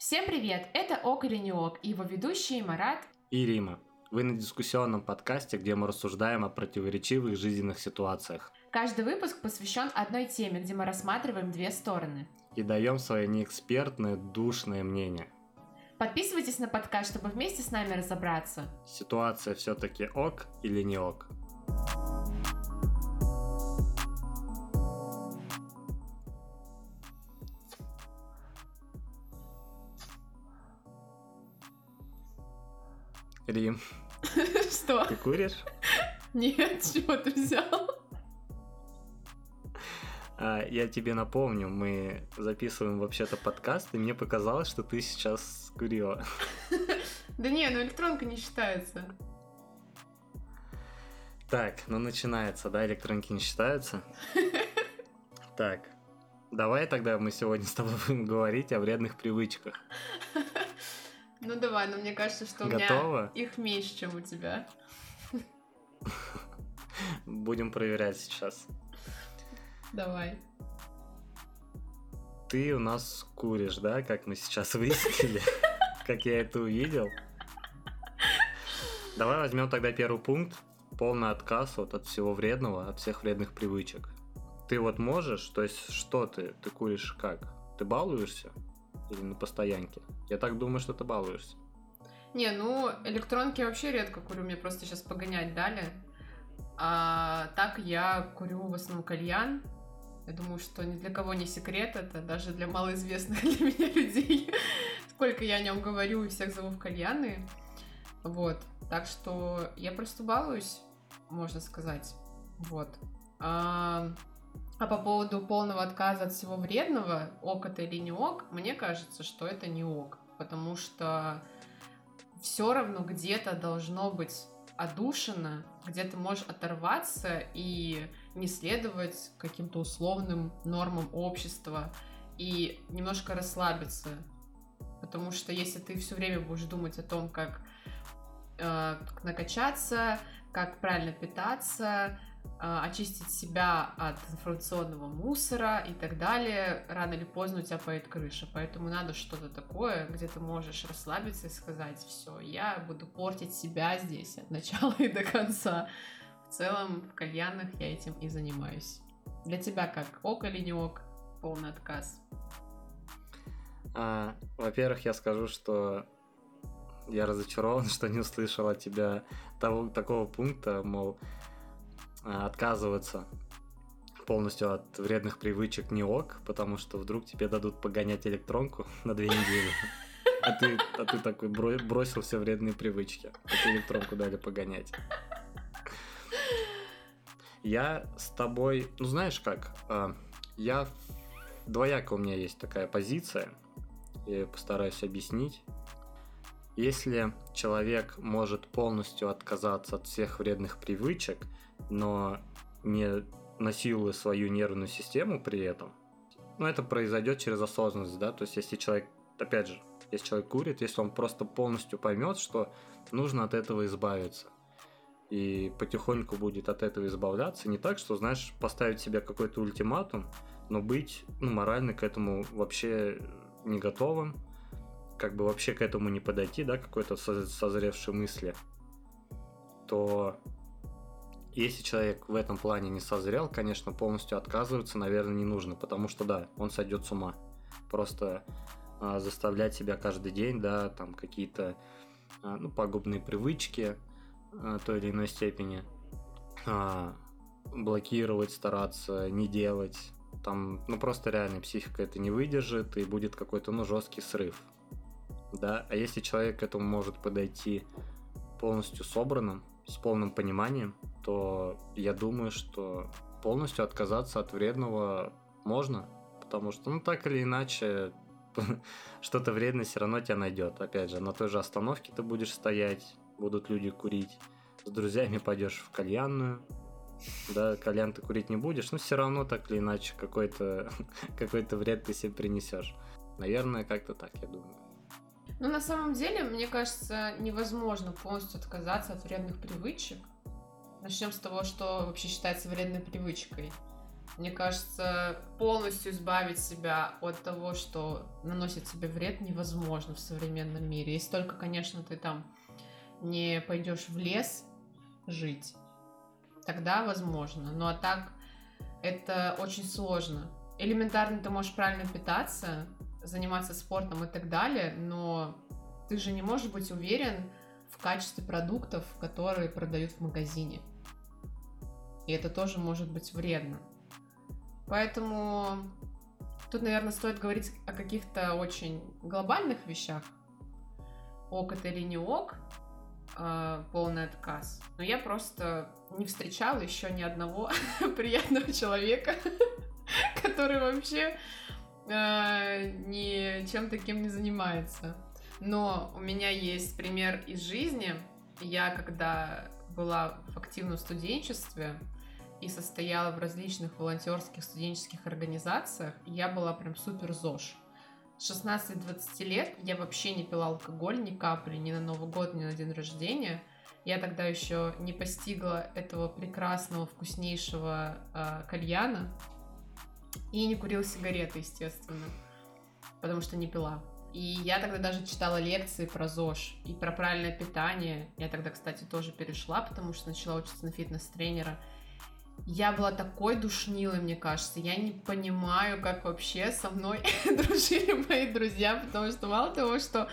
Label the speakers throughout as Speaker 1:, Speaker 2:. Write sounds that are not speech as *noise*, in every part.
Speaker 1: Всем привет! Это ОК или не ОК, и его ведущие Марат
Speaker 2: и Рима. Вы на дискуссионном подкасте, где мы рассуждаем о противоречивых жизненных ситуациях.
Speaker 1: Каждый выпуск посвящен одной теме, где мы рассматриваем две стороны.
Speaker 2: И даем свое неэкспертное, душное мнение.
Speaker 1: Подписывайтесь на подкаст, чтобы вместе с нами разобраться.
Speaker 2: Ситуация все-таки ок или не ок? Рим. *laughs*
Speaker 1: Что?
Speaker 2: Ты куришь?
Speaker 1: Нет, чего ты взял?
Speaker 2: А, я тебе напомню, мы записываем вообще-то подкаст, и мне показалось, что ты сейчас курила. *laughs*
Speaker 1: Да не, ну электронка не считается.
Speaker 2: Так, ну начинается, да, электронки не считаются? *laughs* Так, давай тогда мы сегодня с тобой будем говорить о вредных привычках.
Speaker 1: Ну давай, но мне кажется, что у
Speaker 2: Готова?
Speaker 1: меня их меньше, чем у тебя.
Speaker 2: Будем проверять сейчас.
Speaker 1: Давай.
Speaker 2: Ты у нас куришь, да, как мы сейчас *laughs* выяснили? Как я это увидел. Давай возьмем тогда первый пункт. Полный отказ вот от всего вредного, от всех вредных привычек. Ты вот можешь, то есть что ты? Ты куришь как? Ты балуешься? Или на постоянке? Я так думаю, что ты балуешься.
Speaker 1: Не, ну, электронки вообще редко курю, мне просто сейчас погонять дали. А так я курю в основном кальян. Я думаю, что ни для кого не секрет это, даже для малоизвестных *laughs* для меня людей. Сколько я о нем говорю и всех зову в кальяны. Вот. Так что я просто балуюсь, можно сказать. Вот. А, а по поводу полного отказа от всего вредного, ок это или не ок, мне кажется, что это не ок. Потому что все равно где-то должно быть одушено, где ты можешь оторваться и не следовать каким-то условным нормам общества и немножко расслабиться. Потому что если ты все время будешь думать о том, как э, накачаться, как правильно питаться, очистить себя от информационного мусора и так далее, рано или поздно у тебя поедет крыша. Поэтому надо что-то такое, где ты можешь расслабиться и сказать, все, я буду портить себя здесь от начала *laughs* и до конца. В целом, в кальянах я этим и занимаюсь. Для тебя как? Ок или не ок? Полный отказ.
Speaker 2: А, во-первых, я скажу, что я разочарован, *laughs* что не услышал от тебя того, такого пункта, мол, а, отказываться полностью от вредных привычек не ок, потому что вдруг тебе дадут погонять электронку *laughs* на две недели. А ты, а ты такой бросил все вредные привычки. А электронку дали погонять. Я с тобой, ну знаешь как, а, я двояко у меня есть такая позиция, я постараюсь объяснить. Если человек может полностью отказаться от всех вредных привычек, но не насилуя свою нервную систему при этом, ну, это произойдет через осознанность, да, то есть если человек, опять же, если человек курит, если он просто полностью поймет, что нужно от этого избавиться, и потихоньку будет от этого избавляться, не так, что, знаешь, поставить себе какой-то ультиматум, но быть ну, морально к этому вообще не готовым, как бы вообще к этому не подойти, да, какой-то созревшей мысли, то если человек в этом плане не созрел, конечно, полностью отказываться, наверное, не нужно, потому что, да, он сойдет с ума. Просто а, заставлять себя каждый день, да, там какие-то а, ну, пагубные привычки а, той или иной степени, а, блокировать, стараться, не делать. Там, ну, просто реально психика это не выдержит, и будет какой-то, ну, жесткий срыв. Да, а если человек к этому может подойти полностью собранным, с полным пониманием, то я думаю, что полностью отказаться от вредного можно, потому что, ну, так или иначе, *laughs* что-то вредное все равно тебя найдет. Опять же, на той же остановке ты будешь стоять, будут люди курить, с друзьями пойдешь в кальянную, да, кальян ты курить не будешь, но все равно так или иначе какой-то *laughs* какой вред ты себе принесешь. Наверное, как-то так, я думаю.
Speaker 1: Ну, на самом деле, мне кажется, невозможно полностью отказаться от вредных привычек. Начнем с того, что вообще считается вредной привычкой. Мне кажется, полностью избавить себя от того, что наносит себе вред, невозможно в современном мире. Если только, конечно, ты там не пойдешь в лес жить, тогда возможно. Ну а так это очень сложно. Элементарно ты можешь правильно питаться, заниматься спортом и так далее, но ты же не можешь быть уверен в качестве продуктов, которые продают в магазине. И это тоже может быть вредно. Поэтому тут, наверное, стоит говорить о каких-то очень глобальных вещах. Ок это или не ок, э, полный отказ. Но я просто не встречала еще ни одного *laughs* приятного человека, *laughs* который вообще э, ничем таким не занимается. Но у меня есть пример из жизни. Я, когда была в активном студенчестве и состояла в различных волонтерских студенческих организациях, я была прям супер ЗОЖ. С 16-20 лет я вообще не пила алкоголь ни капли, ни на Новый год, ни на день рождения. Я тогда еще не постигла этого прекрасного, вкуснейшего э, кальяна и не курила сигареты, естественно, потому что не пила. И я тогда даже читала лекции про ЗОЖ и про правильное питание. Я тогда, кстати, тоже перешла, потому что начала учиться на фитнес-тренера. Я была такой душнилой, мне кажется. Я не понимаю, как вообще со мной *laughs* дружили мои друзья, потому что мало того, что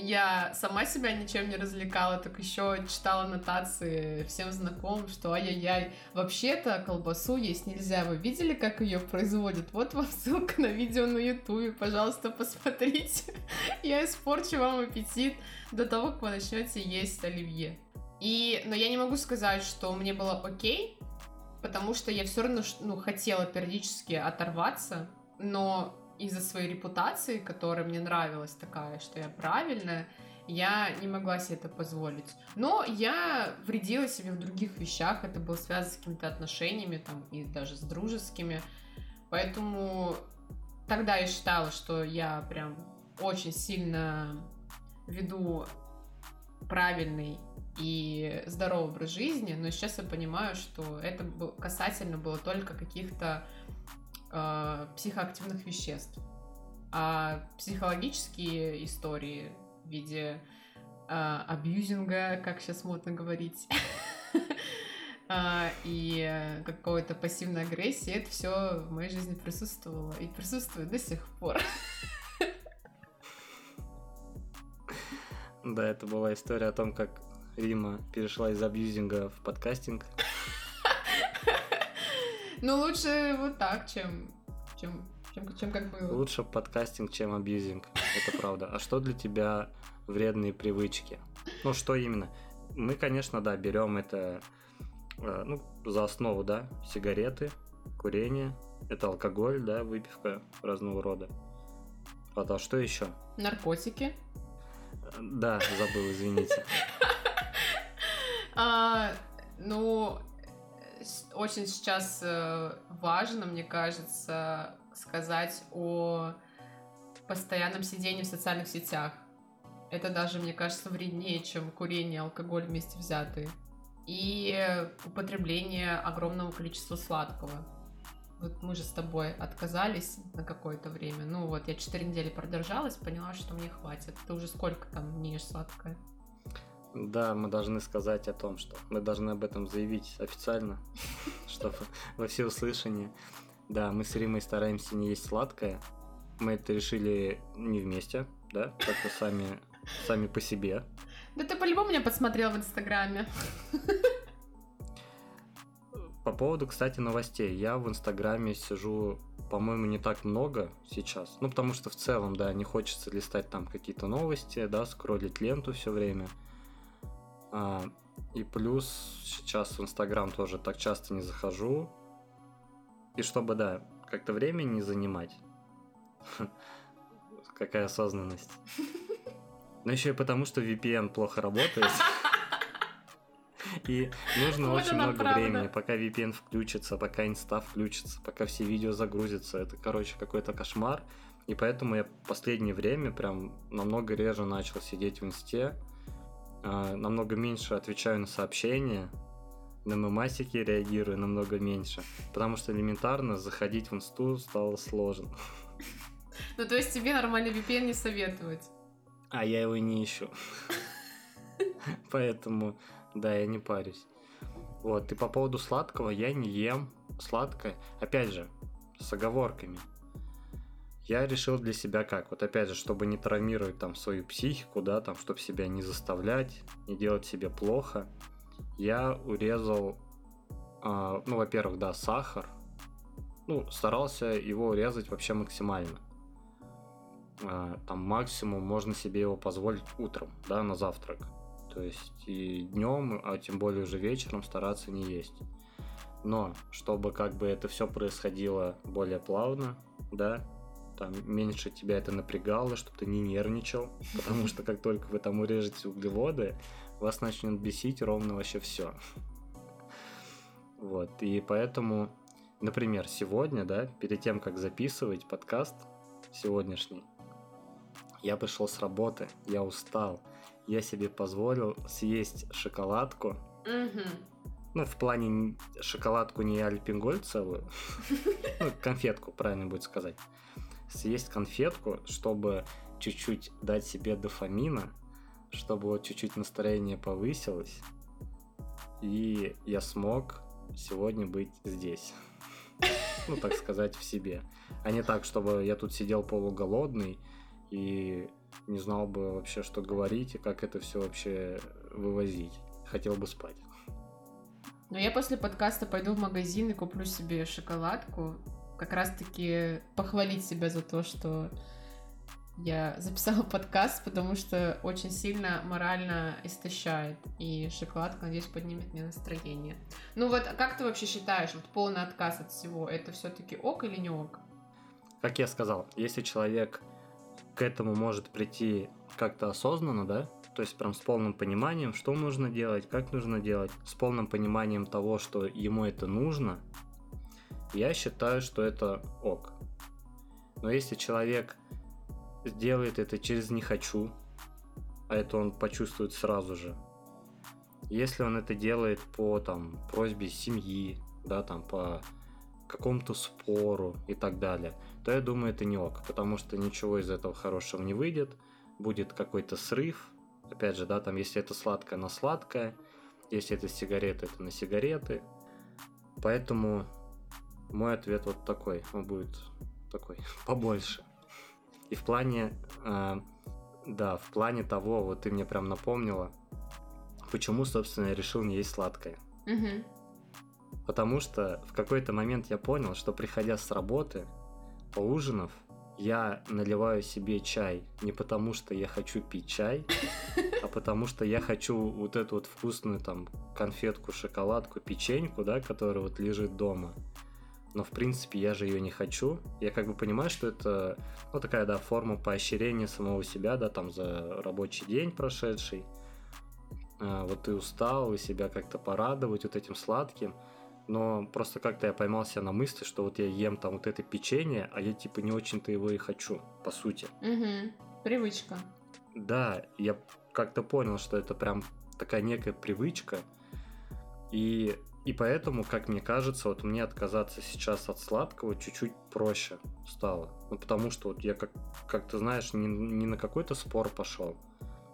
Speaker 1: я сама себя ничем не развлекала, так еще читала нотации всем знакомым, что ай-яй-яй, вообще-то колбасу есть нельзя. Вы видели, как ее производят? Вот вам ссылка на видео на ютубе, пожалуйста, посмотрите. *laughs* Я испорчу вам аппетит до того, как вы начнете есть оливье. И, но я не могу сказать, что мне было окей, потому что я все равно ну, хотела периодически оторваться, но из-за своей репутации, которая мне нравилась такая, что я правильная, я не могла себе это позволить. Но я вредила себе в других вещах, это было связано с какими-то отношениями, там, и даже с дружескими. Поэтому тогда я считала, что я прям очень сильно веду правильный и здоровый образ жизни, но сейчас я понимаю, что это касательно было только каких-то психоактивных веществ. А психологические истории в виде э, абьюзинга, как сейчас модно говорить, э, *laughs* и какой-то пассивной агрессии, это все в моей жизни присутствовало и присутствует до сих пор. *laughs*
Speaker 2: Да, это была история о том, как Рима перешла из абьюзинга в подкастинг. *laughs*
Speaker 1: Ну, лучше вот так, чем, чем, чем, чем как было.
Speaker 2: Лучше подкастинг, чем абьюзинг. Это правда. А что для тебя вредные привычки? Ну, что именно? Мы, конечно, да, берем это э, ну, за основу, да, сигареты, курение, это алкоголь, да, выпивка разного рода. А что еще?
Speaker 1: Наркотики.
Speaker 2: Да, забыл, извините. *laughs*
Speaker 1: А, ну, очень сейчас э, важно, мне кажется, сказать о постоянном сидении в социальных сетях. Это даже, мне кажется, вреднее, чем курение и алкоголь вместе взятые. И употребление огромного количества сладкого. Вот мы же с тобой отказались на какое-то время. Ну вот, я 4 недели продержалась, поняла, что мне хватит. Ты уже сколько там не ешь сладкое?
Speaker 2: Да, мы должны сказать о том, что мы должны об этом заявить официально, *laughs* чтобы во все услышания. Да, мы с Римой стараемся не есть сладкое. Мы это решили не вместе, да, как-то сами, сами по себе.
Speaker 1: Да ты по-любому меня подсмотрел в Инстаграме.
Speaker 2: По поводу, кстати, новостей. Я в Инстаграме сижу, по-моему, не так много сейчас. Ну, потому что в целом, да, не хочется листать там какие-то новости, да, скроллить ленту все время. А, и плюс сейчас в Инстаграм тоже так часто не захожу. И чтобы, да, как-то времени не занимать. *laughs* Какая осознанность. *laughs* Но еще и потому, что VPN плохо работает. *laughs* И нужно очень много времени, пока VPN включится, пока инста включится, пока все видео загрузятся. Это, короче, какой-то кошмар. И поэтому я в последнее время прям намного реже начал сидеть в инсте, а, намного меньше отвечаю на сообщения, на мемасики реагирую намного меньше, потому что элементарно заходить в инсту стало сложно.
Speaker 1: Ну, то есть тебе нормальный VPN не советовать?
Speaker 2: А я его не ищу. Поэтому, да, я не парюсь. Вот, и по поводу сладкого, я не ем сладкое. Опять же, с оговорками. Я решил для себя как, вот опять же, чтобы не травмировать там свою психику, да, там, чтобы себя не заставлять, не делать себе плохо, я урезал, э, ну, во-первых, да, сахар, ну, старался его урезать вообще максимально. Э, там максимум можно себе его позволить утром, да, на завтрак. То есть и днем, а тем более уже вечером стараться не есть. Но чтобы как бы это все происходило более плавно, да, там меньше тебя это напрягало, чтобы ты не нервничал, *laughs* потому что как только вы там урежете углеводы, вас начнет бесить ровно вообще все. Вот, и поэтому, например, сегодня, да, перед тем, как записывать подкаст сегодняшний, я пришел с работы, я устал, я себе позволил съесть шоколадку. Ну, в плане шоколадку не альпингольд целую, *laughs* ну, конфетку, правильно будет сказать. Съесть конфетку, чтобы чуть-чуть дать себе дофамина, чтобы вот чуть-чуть настроение повысилось, и я смог сегодня быть здесь. *laughs* Ну, так сказать, в себе. А не так, чтобы я тут сидел полуголодный и не знал бы вообще, что говорить и как это все вообще вывозить. Хотел бы спать.
Speaker 1: Но я после подкаста пойду в магазин и куплю себе шоколадку. Как раз-таки похвалить себя за то, что я записала подкаст, потому что очень сильно морально истощает. И шоколадка, надеюсь, поднимет мне настроение. Ну вот, а как ты вообще считаешь, вот полный отказ от всего, это все-таки ок или не ок?
Speaker 2: Как я сказал, если человек к этому может прийти как-то осознанно, да, то есть прям с полным пониманием, что нужно делать, как нужно делать, с полным пониманием того, что ему это нужно, я считаю, что это ок. Но если человек сделает это через «не хочу», а это он почувствует сразу же, если он это делает по там, просьбе семьи, да, там, по какому-то спору и так далее, то я думаю, это не ок, потому что ничего из этого хорошего не выйдет, будет какой-то срыв, опять же, да, там, если это сладкое на сладкое, если это сигареты, это на сигареты, поэтому мой ответ вот такой, он будет такой *laughs* побольше. И в плане, э, да, в плане того, вот ты мне прям напомнила, почему, собственно, я решил не есть сладкое.
Speaker 1: Угу.
Speaker 2: Потому что в какой-то момент я понял, что приходя с работы, поужинав, я наливаю себе чай не потому, что я хочу пить чай, *laughs* а потому что я хочу вот эту вот вкусную там конфетку, шоколадку, печеньку, да, которая вот лежит дома. Но в принципе я же ее не хочу. Я как бы понимаю, что это ну такая да форма поощрения самого себя, да, там за рабочий день прошедший. А, вот ты устал, и себя как-то порадовать вот этим сладким но просто как-то я поймался на мысли, что вот я ем там вот это печенье, а я типа не очень-то его и хочу, по сути.
Speaker 1: Угу. Привычка.
Speaker 2: Да, я как-то понял, что это прям такая некая привычка, и, и поэтому, как мне кажется, вот мне отказаться сейчас от сладкого чуть-чуть проще стало. Ну, потому что вот я как, как ты знаешь, не, не на какой-то спор пошел,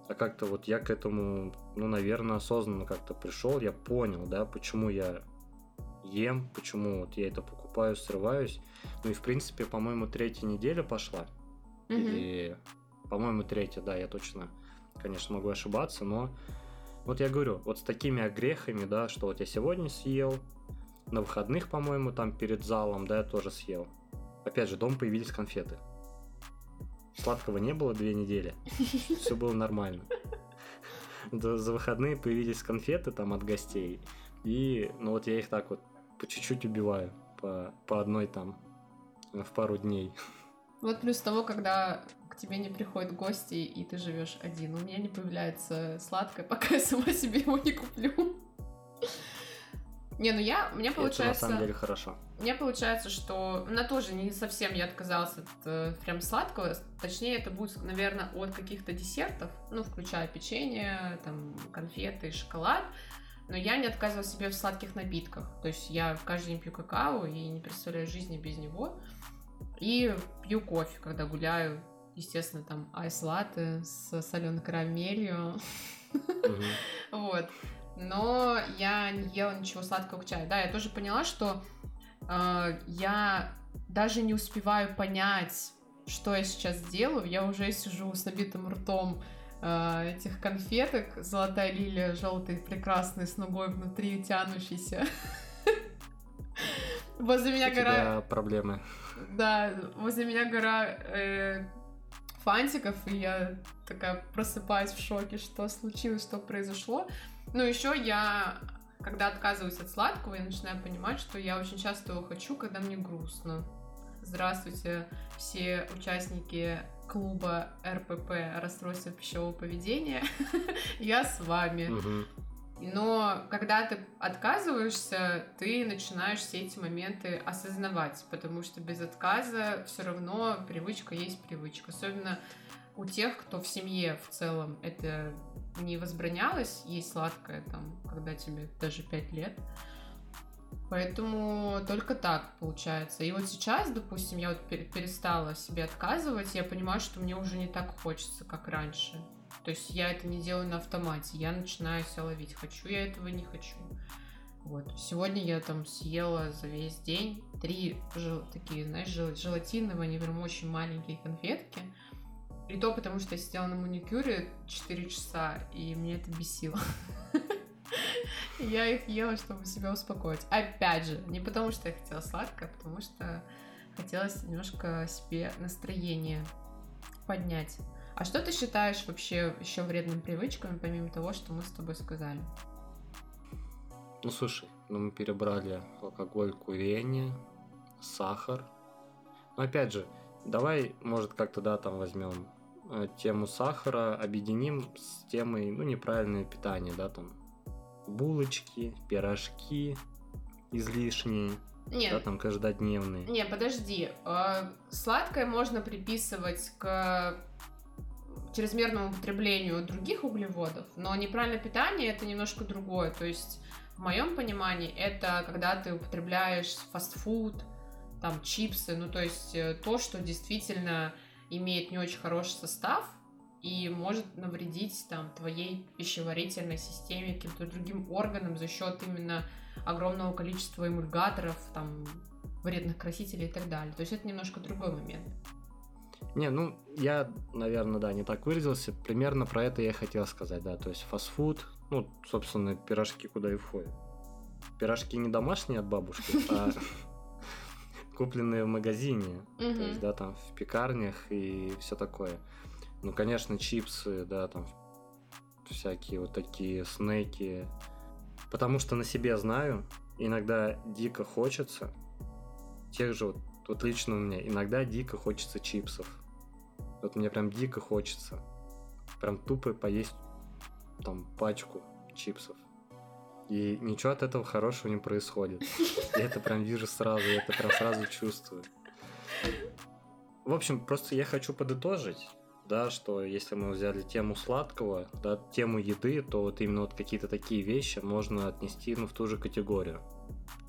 Speaker 2: а как-то вот я к этому, ну, наверное, осознанно как-то пришел, я понял, да, почему я ем, почему вот я это покупаю, срываюсь. Ну и в принципе, по-моему, третья неделя пошла.
Speaker 1: Угу.
Speaker 2: Или, по-моему, третья, да, я точно, конечно, могу ошибаться, но вот я говорю, вот с такими огрехами, да, что вот я сегодня съел, на выходных, по-моему, там перед залом, да, я тоже съел. Опять же, дома появились конфеты. Сладкого не было две недели. *laughs* Все было нормально. За выходные появились конфеты там от гостей. И, ну вот я их так вот по чуть-чуть убиваю, по, по одной там в пару дней.
Speaker 1: Вот плюс того, когда к тебе не приходят гости, и ты живешь один. У меня не появляется сладкое, *laughs* пока я сама себе его не куплю. Не, ну я, у меня получается... Это
Speaker 2: на самом деле хорошо.
Speaker 1: У меня получается, что на тоже не совсем я отказался от э, прям сладкого. Точнее, это будет, наверное, от каких-то десертов, ну, включая печенье, там, конфеты, шоколад. но я не отказывала себе в сладких напитках. То есть я каждый день пью какао и не представляю жизни без него. И пью кофе, когда гуляю. Естественно, там айс-латте с соленой карамелью. *laughs* Вот. Но я не ела ничего сладкого к чаю. Да, я тоже поняла, что э, я даже не успеваю понять, что я сейчас делаю. Я уже сижу с набитым ртом э, этих конфеток. Золотая лилия, желтый, прекрасный, с ногой внутри тянущийся. *laughs* Возле меня гора...
Speaker 2: проблемы.
Speaker 1: Да, возле меня гора э, фантиков, и я такая просыпаюсь в шоке, что случилось, что произошло. Ну, еще я, когда отказываюсь от сладкого, я начинаю понимать, что я очень часто его хочу, когда мне грустно. Здравствуйте, все участники клуба РПП расстройства пищевого поведения. *laughs* я с вами. Но когда ты отказываешься, ты начинаешь все эти моменты осознавать, потому что без отказа все равно привычка есть привычка. Особенно у тех, кто в семье в целом это не возбранялось, есть сладкое там, когда тебе даже 5 лет. Поэтому только так получается. И вот сейчас, допустим, я вот перестала себе отказывать, я понимаю, что мне уже не так хочется, как раньше. То есть я это не делаю на автомате, я начинаю себя ловить, хочу я этого, не хочу. Вот. Сегодня я там съела за весь день три жел- такие, знаешь, жел- желатиновые, они прям очень маленькие конфетки. И то потому, что я сидела на маникюре 4 часа, и мне это бесило. *laughs* Я их ела, чтобы себя успокоить. Опять же, не потому, что я хотела сладкое, а потому что хотелось немножко себе настроение поднять. А что ты считаешь вообще еще вредными привычками, помимо того, что мы с тобой сказали?
Speaker 2: Ну, слушай, ну мы перебрали алкоголь, курение, сахар. Но опять же, давай, может, как-то, да, там возьмем э, тему сахара, объединим с темой, ну, неправильное питание, да, там, булочки, пирожки излишние, нет. Да, там каждодневные.
Speaker 1: Не, подожди. Э, сладкое можно приписывать к чрезмерному употреблению других углеводов, но неправильное питание это немножко другое. То есть, в моем понимании, это когда ты употребляешь фастфуд, там чипсы, ну то есть э, то, что действительно имеет не очень хороший состав и может навредить там твоей пищеварительной системе, каким-то другим органам за счет именно огромного количества эмульгаторов, там вредных красителей и так далее. То есть это немножко другой момент.
Speaker 2: Не, ну, я, наверное, да, не так выразился. Примерно про это я хотел сказать, да. То есть фастфуд, ну, собственно, пирожки куда и входят. Пирожки не домашние от бабушки, *laughs* а купленные в магазине. То есть, да, там в пекарнях и все такое. Ну, конечно, чипсы, да, там всякие вот такие снеки. Потому что на себе знаю, иногда дико хочется тех же вот вот лично у меня иногда дико хочется чипсов. Вот мне прям дико хочется. Прям тупо поесть там пачку чипсов. И ничего от этого хорошего не происходит. Я это прям вижу сразу, я это прям сразу чувствую. В общем, просто я хочу подытожить, да, что если мы взяли тему сладкого, да, тему еды, то вот именно вот какие-то такие вещи можно отнести ну, в ту же категорию.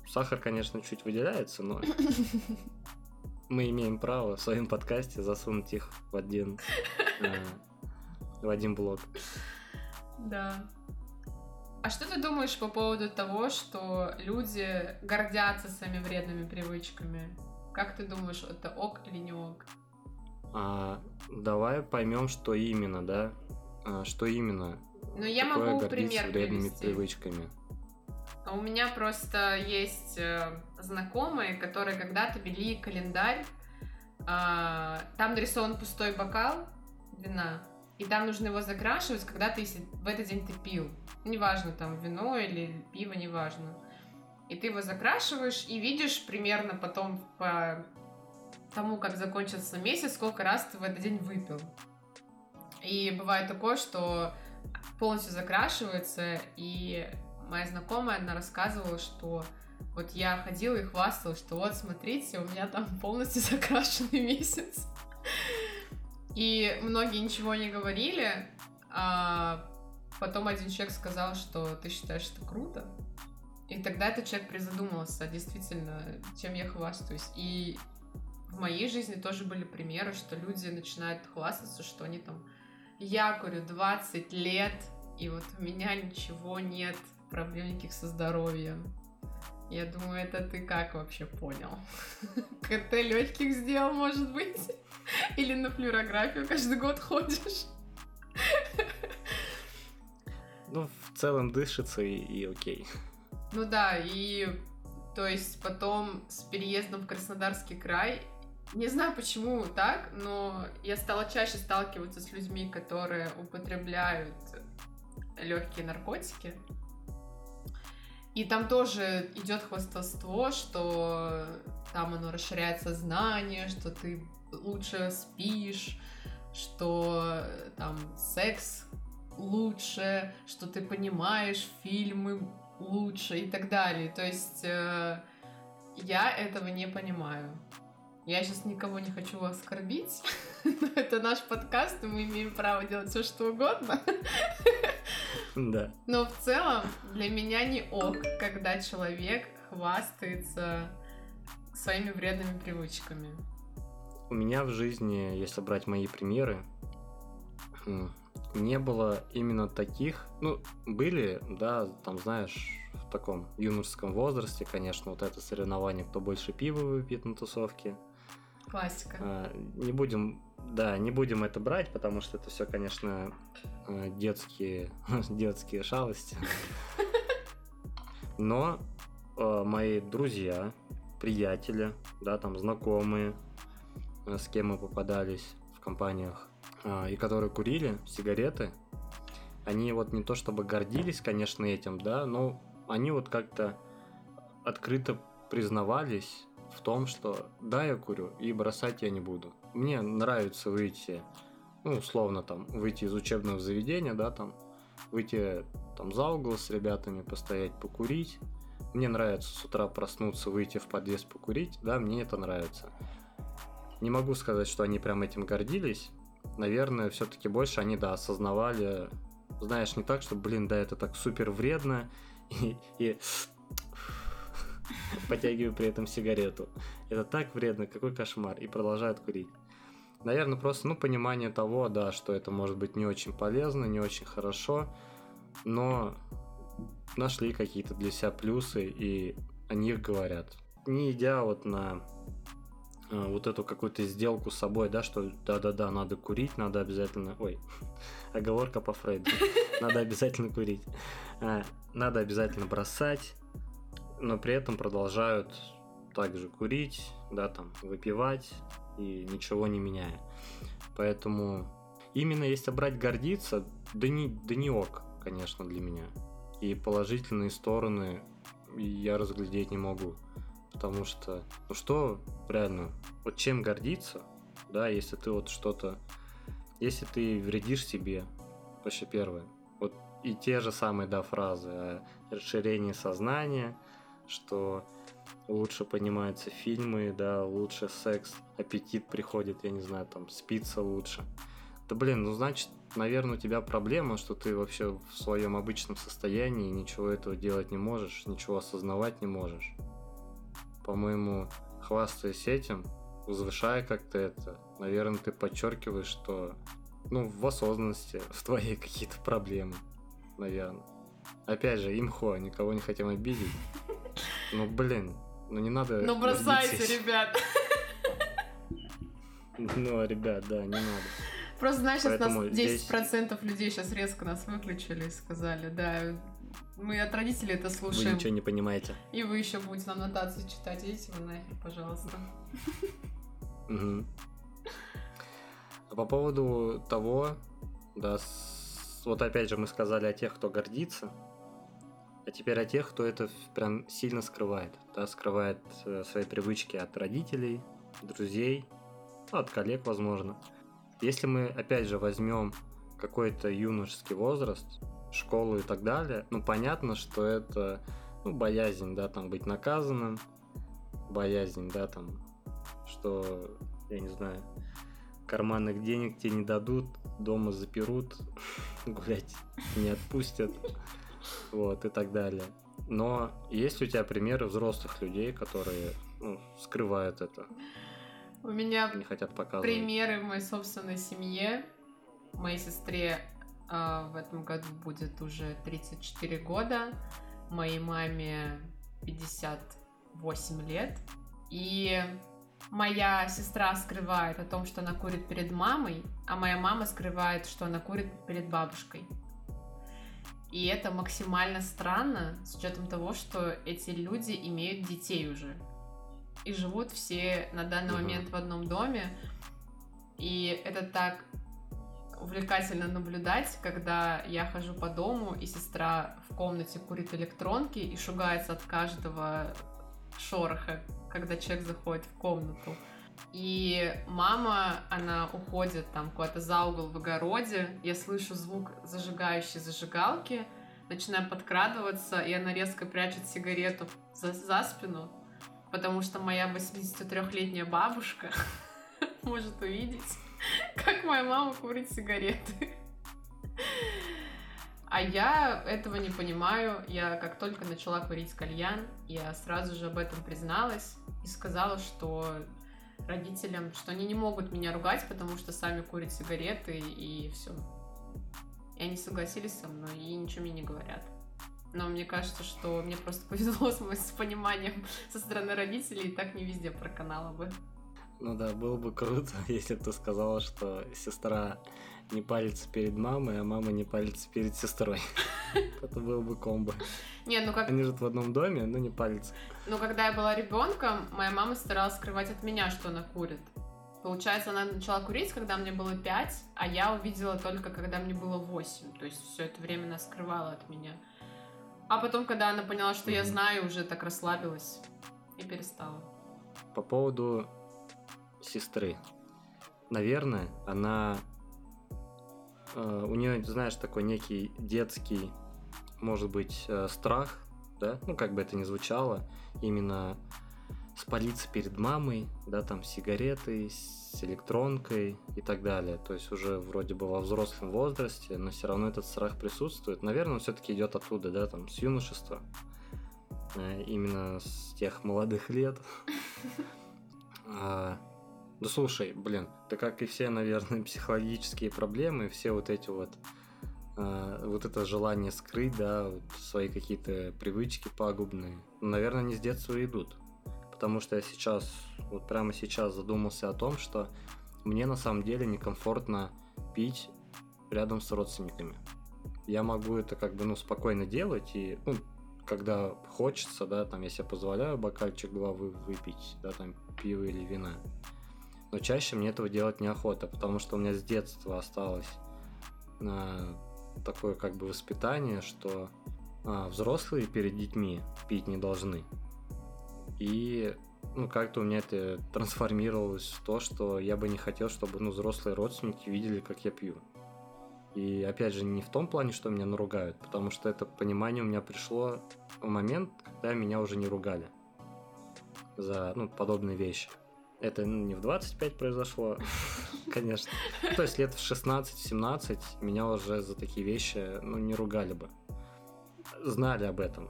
Speaker 2: Сахар, конечно, чуть выделяется, но *laughs* мы имеем право в своем подкасте засунуть их в один, э, в один блок.
Speaker 1: Да. А что ты думаешь по поводу того, что люди гордятся своими вредными привычками? Как ты думаешь, это ок или не ок?
Speaker 2: А, давай поймем, что именно, да? А, что именно?
Speaker 1: Ну, я могу пример
Speaker 2: вредными привести. привычками.
Speaker 1: А у меня просто есть э, знакомые, которые когда-то вели календарь. Э, там нарисован пустой бокал вина, и там нужно его закрашивать, когда ты в этот день ты пил. Неважно, там вино или пиво, неважно. И ты его закрашиваешь и видишь примерно потом по тому, как закончился месяц, сколько раз ты в этот день выпил. И бывает такое, что полностью закрашивается, и моя знакомая, она рассказывала, что вот я ходила и хвасталась, что вот, смотрите, у меня там полностью *laughs* закрашенный месяц. И многие ничего не говорили, а потом один человек сказал, что ты считаешь это круто. И тогда этот человек призадумался, действительно, чем я хвастаюсь. И в моей жизни тоже были примеры, что люди начинают хвастаться, что они там... Я курю 20 лет, и вот у меня ничего нет, проблем никаких со здоровьем. Я думаю, это ты как вообще понял? *laughs* КТ легких сделал, может быть? *laughs* Или на флюорографию каждый год ходишь? *laughs*
Speaker 2: Ну, в целом дышится и, и окей.
Speaker 1: Ну да, и то есть потом с переездом в Краснодарский край, не знаю почему так, но я стала чаще сталкиваться с людьми, которые употребляют легкие наркотики. И там тоже идет хвастовство, что там оно расширяет сознание, что ты лучше спишь, что там секс лучше, что ты понимаешь фильмы лучше и так далее. То есть э, я этого не понимаю. Я сейчас никого не хочу оскорбить, *laughs* но это наш подкаст, и мы имеем право делать все, что угодно.
Speaker 2: Да.
Speaker 1: Но в целом для меня не ок, когда человек хвастается своими вредными привычками.
Speaker 2: У меня в жизни, если брать мои примеры, не было именно таких, ну, были, да, там, знаешь, в таком юношеском возрасте, конечно, вот это соревнование, кто больше пива выпьет на тусовке.
Speaker 1: Классика.
Speaker 2: А, не будем, да, не будем это брать, потому что это все, конечно, э, детские, *laughs* детские шалости. *laughs* Но э, мои друзья, приятели, да, там знакомые, э, с кем мы попадались в компаниях, а, и которые курили сигареты, они вот не то чтобы гордились, конечно, этим, да, но они вот как-то открыто признавались в том, что да, я курю, и бросать я не буду. Мне нравится выйти, ну, условно, там, выйти из учебного заведения, да, там, выйти там за угол с ребятами, постоять, покурить. Мне нравится с утра проснуться, выйти в подъезд покурить, да, мне это нравится. Не могу сказать, что они прям этим гордились, наверное, все-таки больше они, да, осознавали, знаешь, не так, что, блин, да, это так супер вредно, *laughs* и, и потягиваю при этом сигарету. Это так вредно, какой кошмар, и продолжают курить. Наверное, просто, ну, понимание того, да, что это может быть не очень полезно, не очень хорошо, но нашли какие-то для себя плюсы, и о них говорят. Не идя вот на Э, вот эту какую-то сделку с собой, да, что да-да-да, надо курить, надо обязательно... Ой, *laughs* оговорка по Фрейду. Надо обязательно курить. А, надо обязательно бросать, но при этом продолжают также курить, да, там, выпивать и ничего не меняя. Поэтому именно если брать гордиться, да не, да не ок, конечно, для меня. И положительные стороны я разглядеть не могу. Потому что, ну что реально, вот чем гордиться, да, если ты вот что-то, если ты вредишь себе, вообще первое, вот и те же самые, да, фразы о расширении сознания, что лучше понимаются фильмы, да, лучше секс, аппетит приходит, я не знаю, там, спится лучше. Да блин, ну значит, наверное, у тебя проблема, что ты вообще в своем обычном состоянии ничего этого делать не можешь, ничего осознавать не можешь по-моему, хвастаясь этим, возвышая как-то это, наверное, ты подчеркиваешь, что ну, в осознанности *laughs* в твоей какие-то проблемы, наверное. Опять же, имхо, никого не хотим обидеть. Ну, блин, ну не надо...
Speaker 1: Ну, бросайте, ребят.
Speaker 2: Ну, ребят, да, не надо.
Speaker 1: Просто, знаешь, сейчас нас 10% здесь... людей сейчас резко нас выключили и сказали, да, мы от родителей это слушаем.
Speaker 2: Вы ничего не понимаете.
Speaker 1: И вы еще будете нам нотации читать. Идите вы нахер, пожалуйста.
Speaker 2: Угу. А по поводу того, да, с... вот опять же мы сказали о тех, кто гордится, а теперь о тех, кто это прям сильно скрывает. Да, скрывает э, свои привычки от родителей, друзей, ну, от коллег, возможно. Если мы, опять же, возьмем какой-то юношеский возраст, школу и так далее, ну, понятно, что это, ну, боязнь, да, там, быть наказанным, боязнь, да, там, что, я не знаю, карманных денег тебе не дадут, дома заперут, *laughs* гулять не отпустят, вот, и так далее. Но есть у тебя примеры взрослых людей, которые ну, скрывают это?
Speaker 1: У меня
Speaker 2: не хотят показывать.
Speaker 1: примеры в моей собственной семье. Моей сестре э, в этом году будет уже 34 года, моей маме 58 лет. И моя сестра скрывает о том, что она курит перед мамой, а моя мама скрывает, что она курит перед бабушкой. И это максимально странно, с учетом того, что эти люди имеют детей уже. И живут все на данный угу. момент в одном доме. И это так увлекательно наблюдать, когда я хожу по дому, и сестра в комнате курит электронки и шугается от каждого шороха, когда человек заходит в комнату. И мама, она уходит там куда-то за угол в огороде. Я слышу звук зажигающей зажигалки, начинаю подкрадываться, и она резко прячет сигарету за, за спину, потому что моя 83-летняя бабушка *laughs* может увидеть, как моя мама курит сигареты. А я этого не понимаю. Я как только начала курить кальян, я сразу же об этом призналась и сказала, что родителям, что они не могут меня ругать, потому что сами курят сигареты и все. И они согласились со мной и ничего мне не говорят. Но мне кажется, что мне просто *laughs* повезло с, с пониманием со стороны родителей, и так не везде проканала бы.
Speaker 2: Ну да, было бы круто, *laughs* если бы ты сказала, что сестра не палится перед мамой, а мама не палится перед сестрой. *laughs* Это было бы комбо.
Speaker 1: Не, ну как...
Speaker 2: Они живут в одном доме, но не палятся.
Speaker 1: Ну, когда я была ребенком, моя мама старалась скрывать от меня, что она курит. Получается, она начала курить, когда мне было 5, а я увидела только, когда мне было 8. То есть все это время она скрывала от меня. А потом, когда она поняла, что mm-hmm. я знаю, уже так расслабилась и перестала.
Speaker 2: По поводу сестры. Наверное, она у нее, знаешь, такой некий детский, может быть, э, страх, да, ну, как бы это ни звучало, именно спалиться перед мамой, да, там, сигаретой, с электронкой и так далее. То есть уже вроде бы во взрослом возрасте, но все равно этот страх присутствует. Наверное, он все-таки идет оттуда, да, там, с юношества. Э, именно с тех молодых лет. *laughs* Да слушай, блин, да как и все, наверное, *laughs* психологические проблемы, все вот эти вот э, вот это желание скрыть, да, вот свои какие-то привычки пагубные, наверное, не с детства идут. Потому что я сейчас, вот прямо сейчас задумался о том, что мне на самом деле некомфортно пить рядом с родственниками. Я могу это как бы, ну, спокойно делать, и, ну, когда хочется, да, там, я себе позволяю бокальчик два выпить, да, там, пиво или вина но чаще мне этого делать неохота, потому что у меня с детства осталось а, такое как бы воспитание, что а, взрослые перед детьми пить не должны. И ну, как-то у меня это трансформировалось в то, что я бы не хотел, чтобы ну, взрослые родственники видели, как я пью. И опять же, не в том плане, что меня наругают, потому что это понимание у меня пришло в момент, когда меня уже не ругали за ну, подобные вещи. Это ну, не в 25 произошло, *laughs* конечно. То есть лет в 16-17 меня уже за такие вещи ну, не ругали бы. Знали об этом,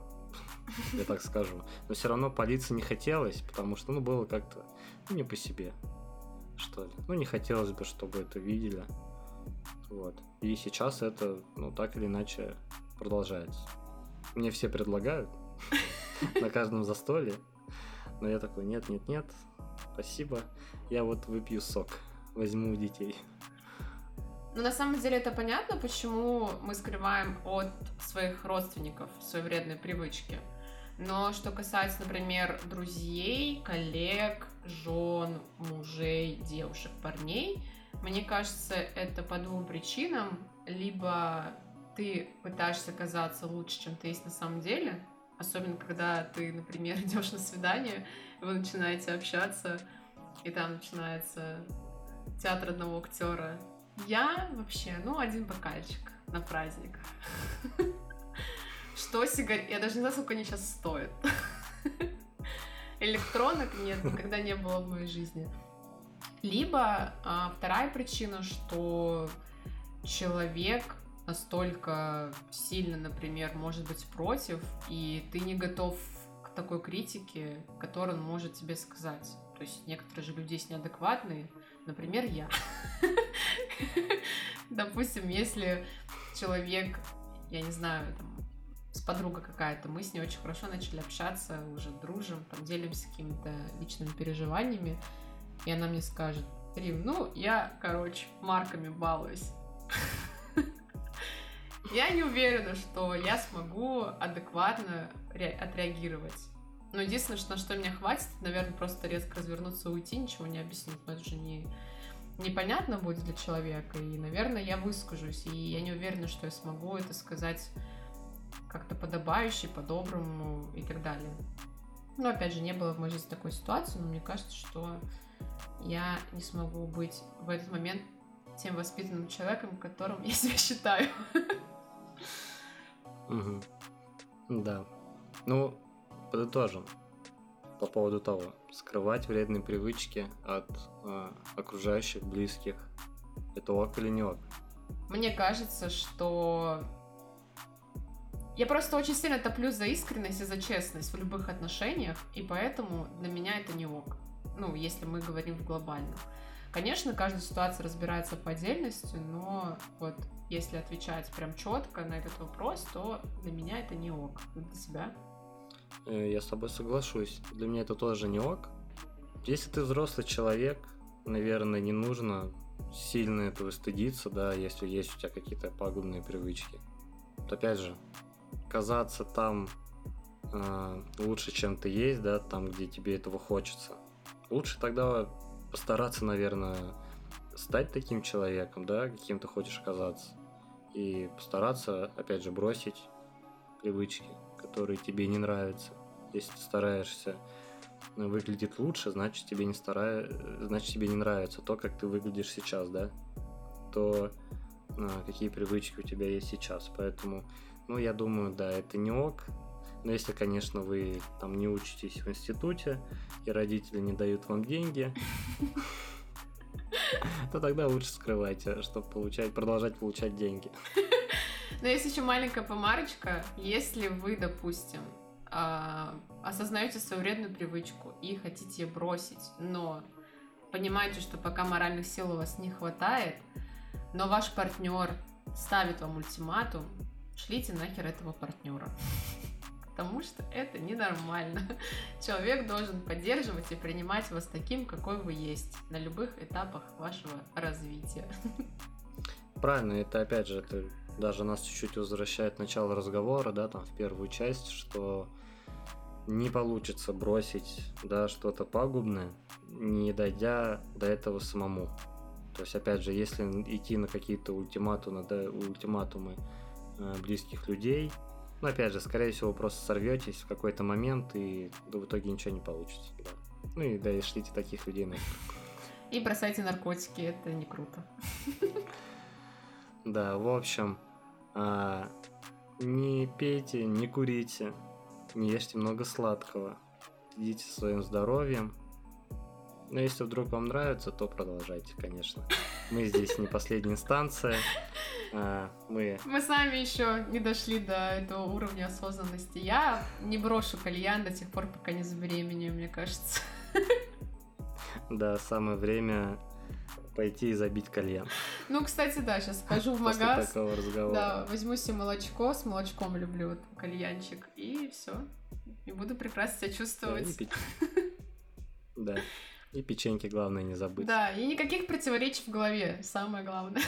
Speaker 2: я так скажу. Но все равно полиции не хотелось, потому что ну, было как-то ну, не по себе, что ли. Ну, не хотелось бы, чтобы это видели. Вот. И сейчас это, ну, так или иначе продолжается. Мне все предлагают *laughs* на каждом застолье. Но я такой, нет, нет, нет, спасибо, я вот выпью сок, возьму у детей.
Speaker 1: Ну, на самом деле это понятно, почему мы скрываем от своих родственников свои вредные привычки. Но что касается, например, друзей, коллег, жен, мужей, девушек, парней, мне кажется, это по двум причинам. Либо ты пытаешься казаться лучше, чем ты есть на самом деле, особенно когда ты, например, *laughs* идешь на свидание, вы начинаете общаться, и там начинается театр одного актера. Я вообще, ну, один бокальчик на праздник. *laughs* Что сигарет? Я даже не знаю, сколько они сейчас стоят. *laughs* Электронок нет, никогда не было в моей жизни. Либо а, вторая причина, что человек настолько сильно, например, может быть против, и ты не готов к такой критике, которую он может тебе сказать. То есть некоторые же люди есть неадекватные, например, я. *laughs* Допустим, если человек, я не знаю, там, с подругой какая-то, мы с ней очень хорошо начали общаться, уже дружим, там, делимся какими-то личными переживаниями, и она мне скажет, Рим, ну, я, короче, марками балуюсь. *laughs* Я не уверена, что я смогу адекватно отреагировать. Но единственное, что, на что меня хватит, наверное, просто резко развернуться и уйти, ничего не объяснить. Но это же не, непонятно будет для человека. И, наверное, я выскажусь. И я не уверена, что я смогу это сказать как-то подобающе, по-доброму и так далее. Но, опять же, не было в моей жизни такой ситуации, но мне кажется, что я не смогу быть в этот момент тем воспитанным человеком, которым я себя считаю. *laughs*
Speaker 2: Угу. Да. Ну, подытожим по поводу того, скрывать вредные привычки от э, окружающих, близких. Это ок или не ок?
Speaker 1: Мне кажется, что я просто очень сильно топлю за искренность и за честность в любых отношениях, и поэтому для меня это не ок. Ну, если мы говорим в глобальном. Конечно, каждая ситуация разбирается по отдельности, но вот если отвечать прям четко на этот вопрос, то для меня это не ок. Для тебя?
Speaker 2: Э, я с тобой соглашусь. Для меня это тоже не ок. Если ты взрослый человек, наверное, не нужно сильно этого стыдиться, да, если есть у тебя какие-то пагубные привычки. То опять же, казаться там э, лучше, чем ты есть, да, там, где тебе этого хочется. Лучше тогда постараться, наверное, стать таким человеком, да, каким ты хочешь оказаться. И постараться, опять же, бросить привычки, которые тебе не нравятся. Если ты стараешься выглядеть лучше, значит тебе не старая... значит тебе не нравится то, как ты выглядишь сейчас, да? То а, какие привычки у тебя есть сейчас. Поэтому, ну, я думаю, да, это не ок. Но если, конечно, вы там не учитесь в институте, и родители не дают вам деньги, то тогда лучше скрывайте, чтобы получать, продолжать получать деньги. *laughs*
Speaker 1: Но есть еще маленькая помарочка. Если вы, допустим, а, осознаете свою вредную привычку и хотите ее бросить, но понимаете, что пока моральных сил у вас не хватает, но ваш партнер ставит вам ультиматум, шлите нахер этого партнера *laughs* потому что это ненормально. *laughs* Человек должен поддерживать и принимать вас таким, какой вы есть, на любых этапах вашего развития. *laughs*
Speaker 2: Правильно, это опять же, это даже нас чуть-чуть возвращает к началу разговора, да, там в первую часть, что не получится бросить, да, что-то пагубное, не дойдя до этого самому. То есть, опять же, если идти на какие-то ультиматумы, да, ультиматумы э, близких людей, но опять же, скорее всего, просто сорветесь в какой-то момент и в итоге ничего не получится. Да. Ну и да, и шлите таких людей на
Speaker 1: И бросайте наркотики, это не круто.
Speaker 2: Да, в общем, а, не пейте, не курите, не ешьте много сладкого, следите своим здоровьем. Но если вдруг вам нравится, то продолжайте, конечно. Мы здесь не последняя инстанция. Мы...
Speaker 1: мы сами еще не дошли до этого уровня осознанности. Я не брошу кальян до тех пор, пока не забеременею, мне кажется.
Speaker 2: Да, самое время пойти и забить кальян.
Speaker 1: Ну, кстати, да, сейчас скажу в магаз. После такого разговора. Да, возьму себе молочко, с молочком люблю вот, кальянчик, и все. И буду прекрасно себя чувствовать.
Speaker 2: Да, и печеньки, главное, не забыть.
Speaker 1: Да, и никаких противоречий в голове, самое главное.